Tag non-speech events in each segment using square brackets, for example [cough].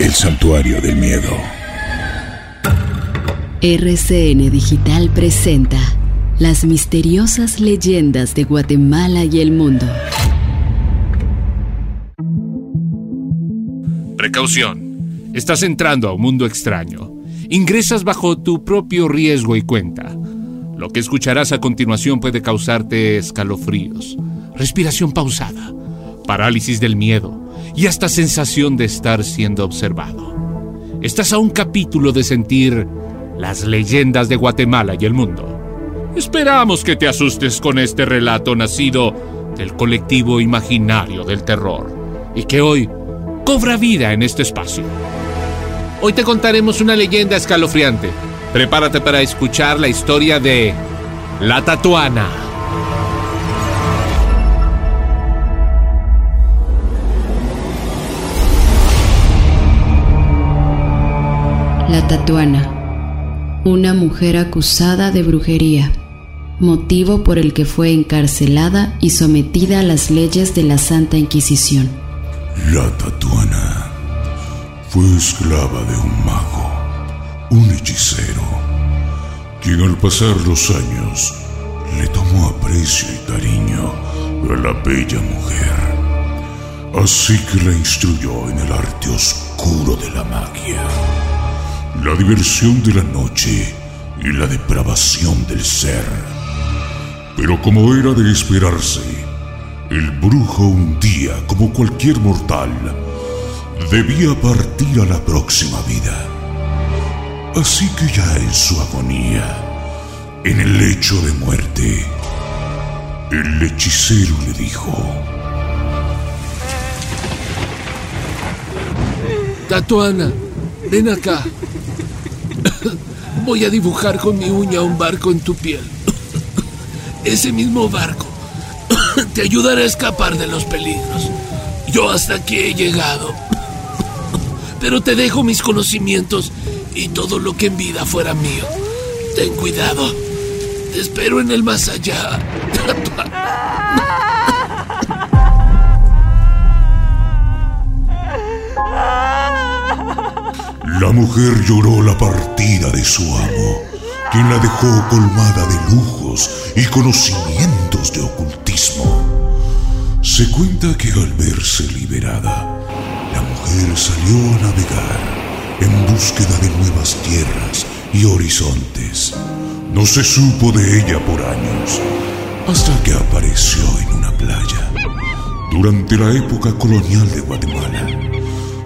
El santuario del miedo. RCN Digital presenta las misteriosas leyendas de Guatemala y el mundo. Precaución. Estás entrando a un mundo extraño. Ingresas bajo tu propio riesgo y cuenta. Lo que escucharás a continuación puede causarte escalofríos, respiración pausada, parálisis del miedo y hasta sensación de estar siendo observado. Estás a un capítulo de sentir las leyendas de Guatemala y el mundo. Esperamos que te asustes con este relato nacido del colectivo imaginario del terror y que hoy cobra vida en este espacio. Hoy te contaremos una leyenda escalofriante. Prepárate para escuchar la historia de La Tatuana. La Tatuana, una mujer acusada de brujería, motivo por el que fue encarcelada y sometida a las leyes de la Santa Inquisición. La Tatuana fue esclava de un mago, un hechicero, quien al pasar los años le tomó aprecio y cariño a la bella mujer. Así que la instruyó en el arte oscuro de la magia la diversión de la noche y la depravación del ser. Pero como era de esperarse, el brujo un día, como cualquier mortal, debía partir a la próxima vida. Así que ya en su agonía, en el lecho de muerte, el hechicero le dijo, Tatuana, ven acá. Voy a dibujar con mi uña un barco en tu piel. Ese mismo barco te ayudará a escapar de los peligros. Yo hasta aquí he llegado. Pero te dejo mis conocimientos y todo lo que en vida fuera mío. Ten cuidado. Te espero en el más allá. [laughs] La mujer lloró la partida de su amo, quien la dejó colmada de lujos y conocimientos de ocultismo. Se cuenta que al verse liberada, la mujer salió a navegar en búsqueda de nuevas tierras y horizontes. No se supo de ella por años, hasta que apareció en una playa, durante la época colonial de Guatemala.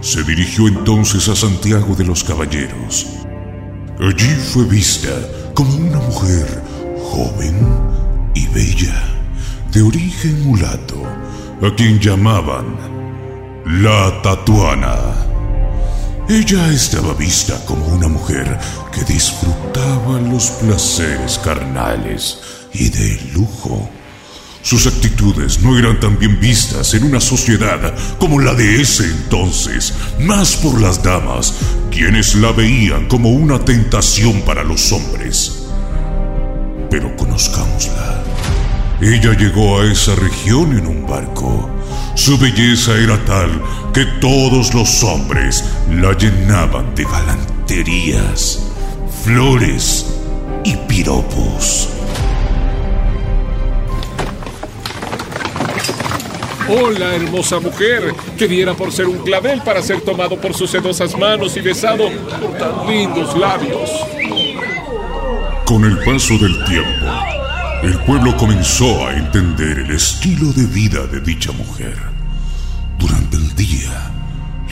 Se dirigió entonces a Santiago de los Caballeros. Allí fue vista como una mujer joven y bella, de origen mulato, a quien llamaban la Tatuana. Ella estaba vista como una mujer que disfrutaba los placeres carnales y del lujo. Sus actitudes no eran tan bien vistas en una sociedad como la de ese entonces, más por las damas, quienes la veían como una tentación para los hombres. Pero conozcámosla. Ella llegó a esa región en un barco. Su belleza era tal que todos los hombres la llenaban de galanterías, flores y piropos. Hola, hermosa mujer, que diera por ser un clavel para ser tomado por sus sedosas manos y besado por tan lindos labios. Con el paso del tiempo, el pueblo comenzó a entender el estilo de vida de dicha mujer. Durante el día,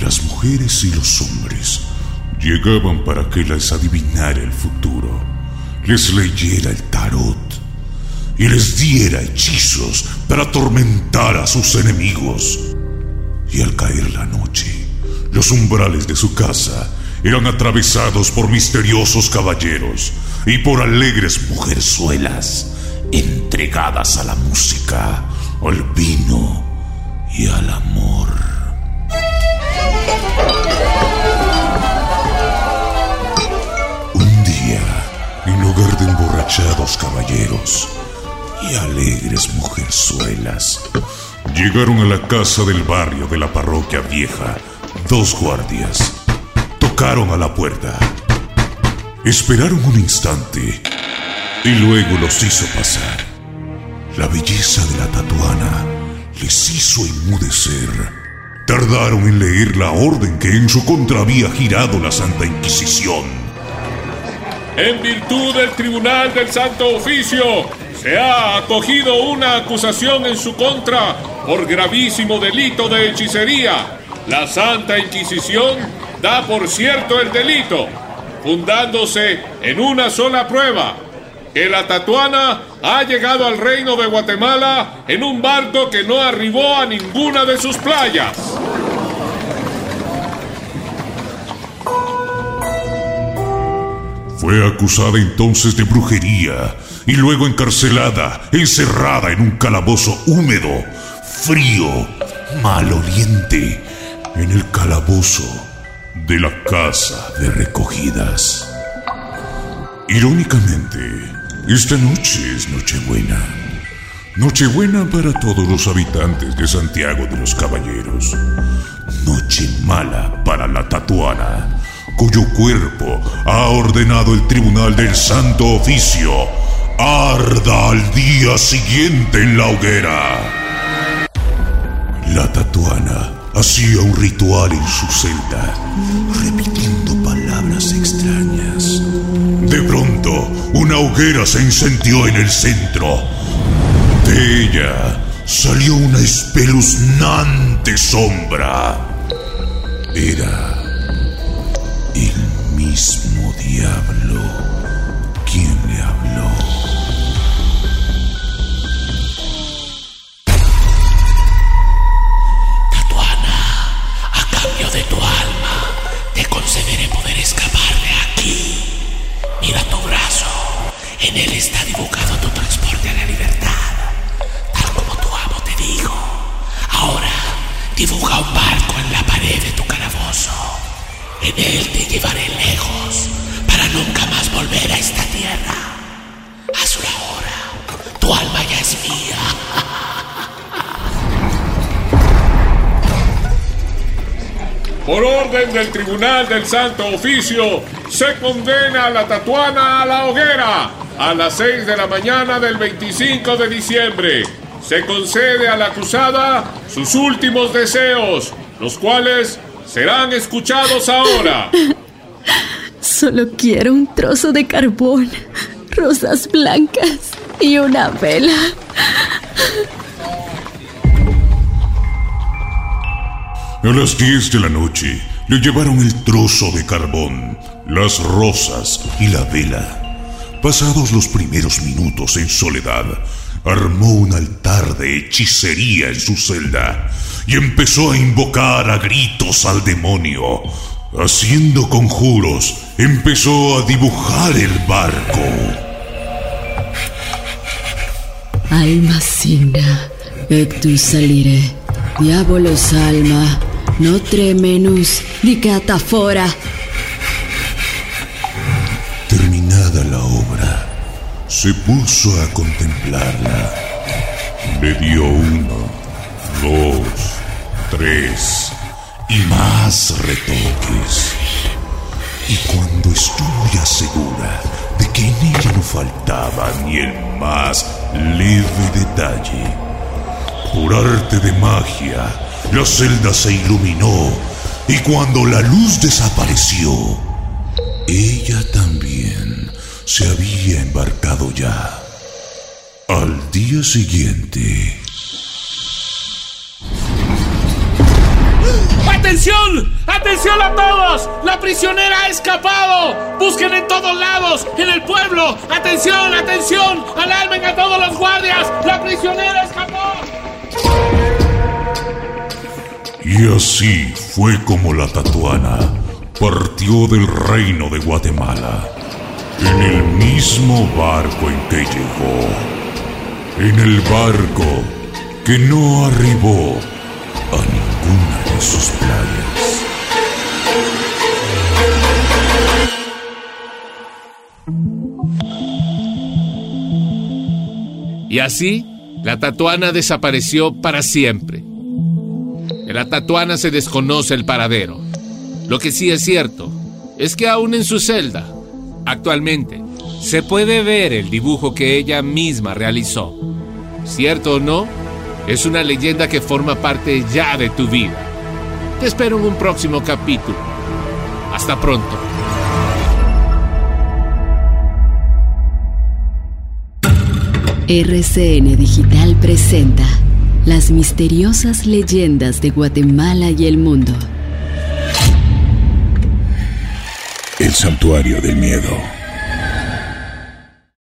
las mujeres y los hombres llegaban para que les adivinara el futuro, les leyera el tarot y les diera hechizos para atormentar a sus enemigos. Y al caer la noche, los umbrales de su casa eran atravesados por misteriosos caballeros y por alegres mujerzuelas entregadas a la música, al vino y al amor. Un día, en lugar de emborrachados caballeros, y alegres mujerzuelas. Llegaron a la casa del barrio de la parroquia vieja dos guardias. tocaron a la puerta. Esperaron un instante y luego los hizo pasar. La belleza de la tatuana les hizo inmudecer. Tardaron en leer la orden que en su contra había girado la Santa Inquisición. En virtud del Tribunal del Santo Oficio, se ha acogido una acusación en su contra por gravísimo delito de hechicería. La Santa Inquisición da por cierto el delito, fundándose en una sola prueba, que la tatuana ha llegado al reino de Guatemala en un barco que no arribó a ninguna de sus playas. Fue acusada entonces de brujería y luego encarcelada, encerrada en un calabozo húmedo, frío, maloliente, en el calabozo de la casa de recogidas. Irónicamente, esta noche es Nochebuena. Nochebuena para todos los habitantes de Santiago de los Caballeros. Noche mala para la tatuana, cuyo cuerpo ha ordenado el Tribunal del Santo Oficio arda al día siguiente en la hoguera. La tatuana hacía un ritual en su celda, repitiendo palabras extrañas. De pronto, una hoguera se encendió en el centro. De ella salió una espeluznante sombra. Era el mismo diablo volver a esta tierra. Hazlo ahora, tu alma ya es mía. Por orden del Tribunal del Santo Oficio, se condena a la tatuana a la hoguera a las 6 de la mañana del 25 de diciembre. Se concede a la acusada sus últimos deseos, los cuales serán escuchados ahora. [laughs] Solo quiero un trozo de carbón, rosas blancas y una vela. A las 10 de la noche le llevaron el trozo de carbón, las rosas y la vela. Pasados los primeros minutos en soledad, armó un altar de hechicería en su celda y empezó a invocar a gritos al demonio. Haciendo conjuros, empezó a dibujar el barco. Alma signa, ectus salire, diabolos alma, notre menus dicata fora. Terminada la obra, se puso a contemplarla. Le dio uno, dos, tres y más retoques. Y cuando estuvo ya segura de que en ella no faltaba ni el más leve detalle, por arte de magia, la celda se iluminó y cuando la luz desapareció, ella también se había embarcado ya. Al día siguiente, ¡Atención! ¡Atención a todos! ¡La prisionera ha escapado! ¡Busquen en todos lados! ¡En el pueblo! ¡Atención! ¡Atención! ¡Alarmen a todos los guardias! ¡La prisionera escapó! y así fue como la tatuana partió del reino de Guatemala, en el mismo barco en que llegó, en el barco que no arribó sus playas. Y así, la tatuana desapareció para siempre. De la tatuana se desconoce el paradero. Lo que sí es cierto es que aún en su celda, actualmente, se puede ver el dibujo que ella misma realizó. ¿Cierto o no? Es una leyenda que forma parte ya de tu vida. Te espero en un próximo capítulo. Hasta pronto. RCN Digital presenta las misteriosas leyendas de Guatemala y el mundo. El santuario del miedo.